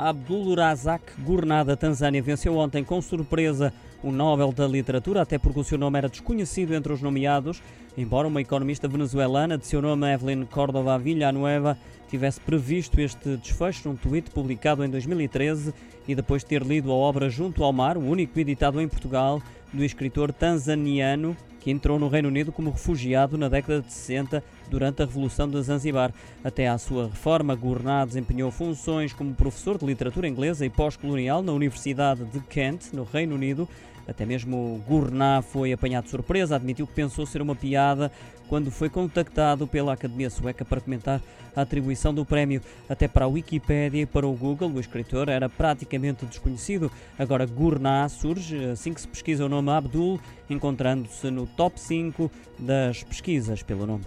Abdul Razak Gurnah da Tanzânia venceu ontem com surpresa o Nobel da Literatura, até porque o seu nome era desconhecido entre os nomeados, embora uma economista venezuelana de seu nome Evelyn Córdoba Villanueva tivesse previsto este desfecho num tweet publicado em 2013 e depois de ter lido a obra Junto ao Mar, o único editado em Portugal, do escritor tanzaniano que entrou no Reino Unido como refugiado na década de 60 durante a Revolução de Zanzibar. Até à sua reforma, Gurnah desempenhou funções como professor de literatura inglesa e pós-colonial na Universidade de Kent, no Reino Unido. Até mesmo Gurnah foi apanhado de surpresa, admitiu que pensou ser uma piada quando foi contactado pela Academia Sueca para comentar a atribuição do prémio. Até para a Wikipédia e para o Google, o escritor era praticamente desconhecido. Agora, Gurnah surge assim que se pesquisa o nome Abdul, encontrando-se no top 5 das pesquisas pelo nome.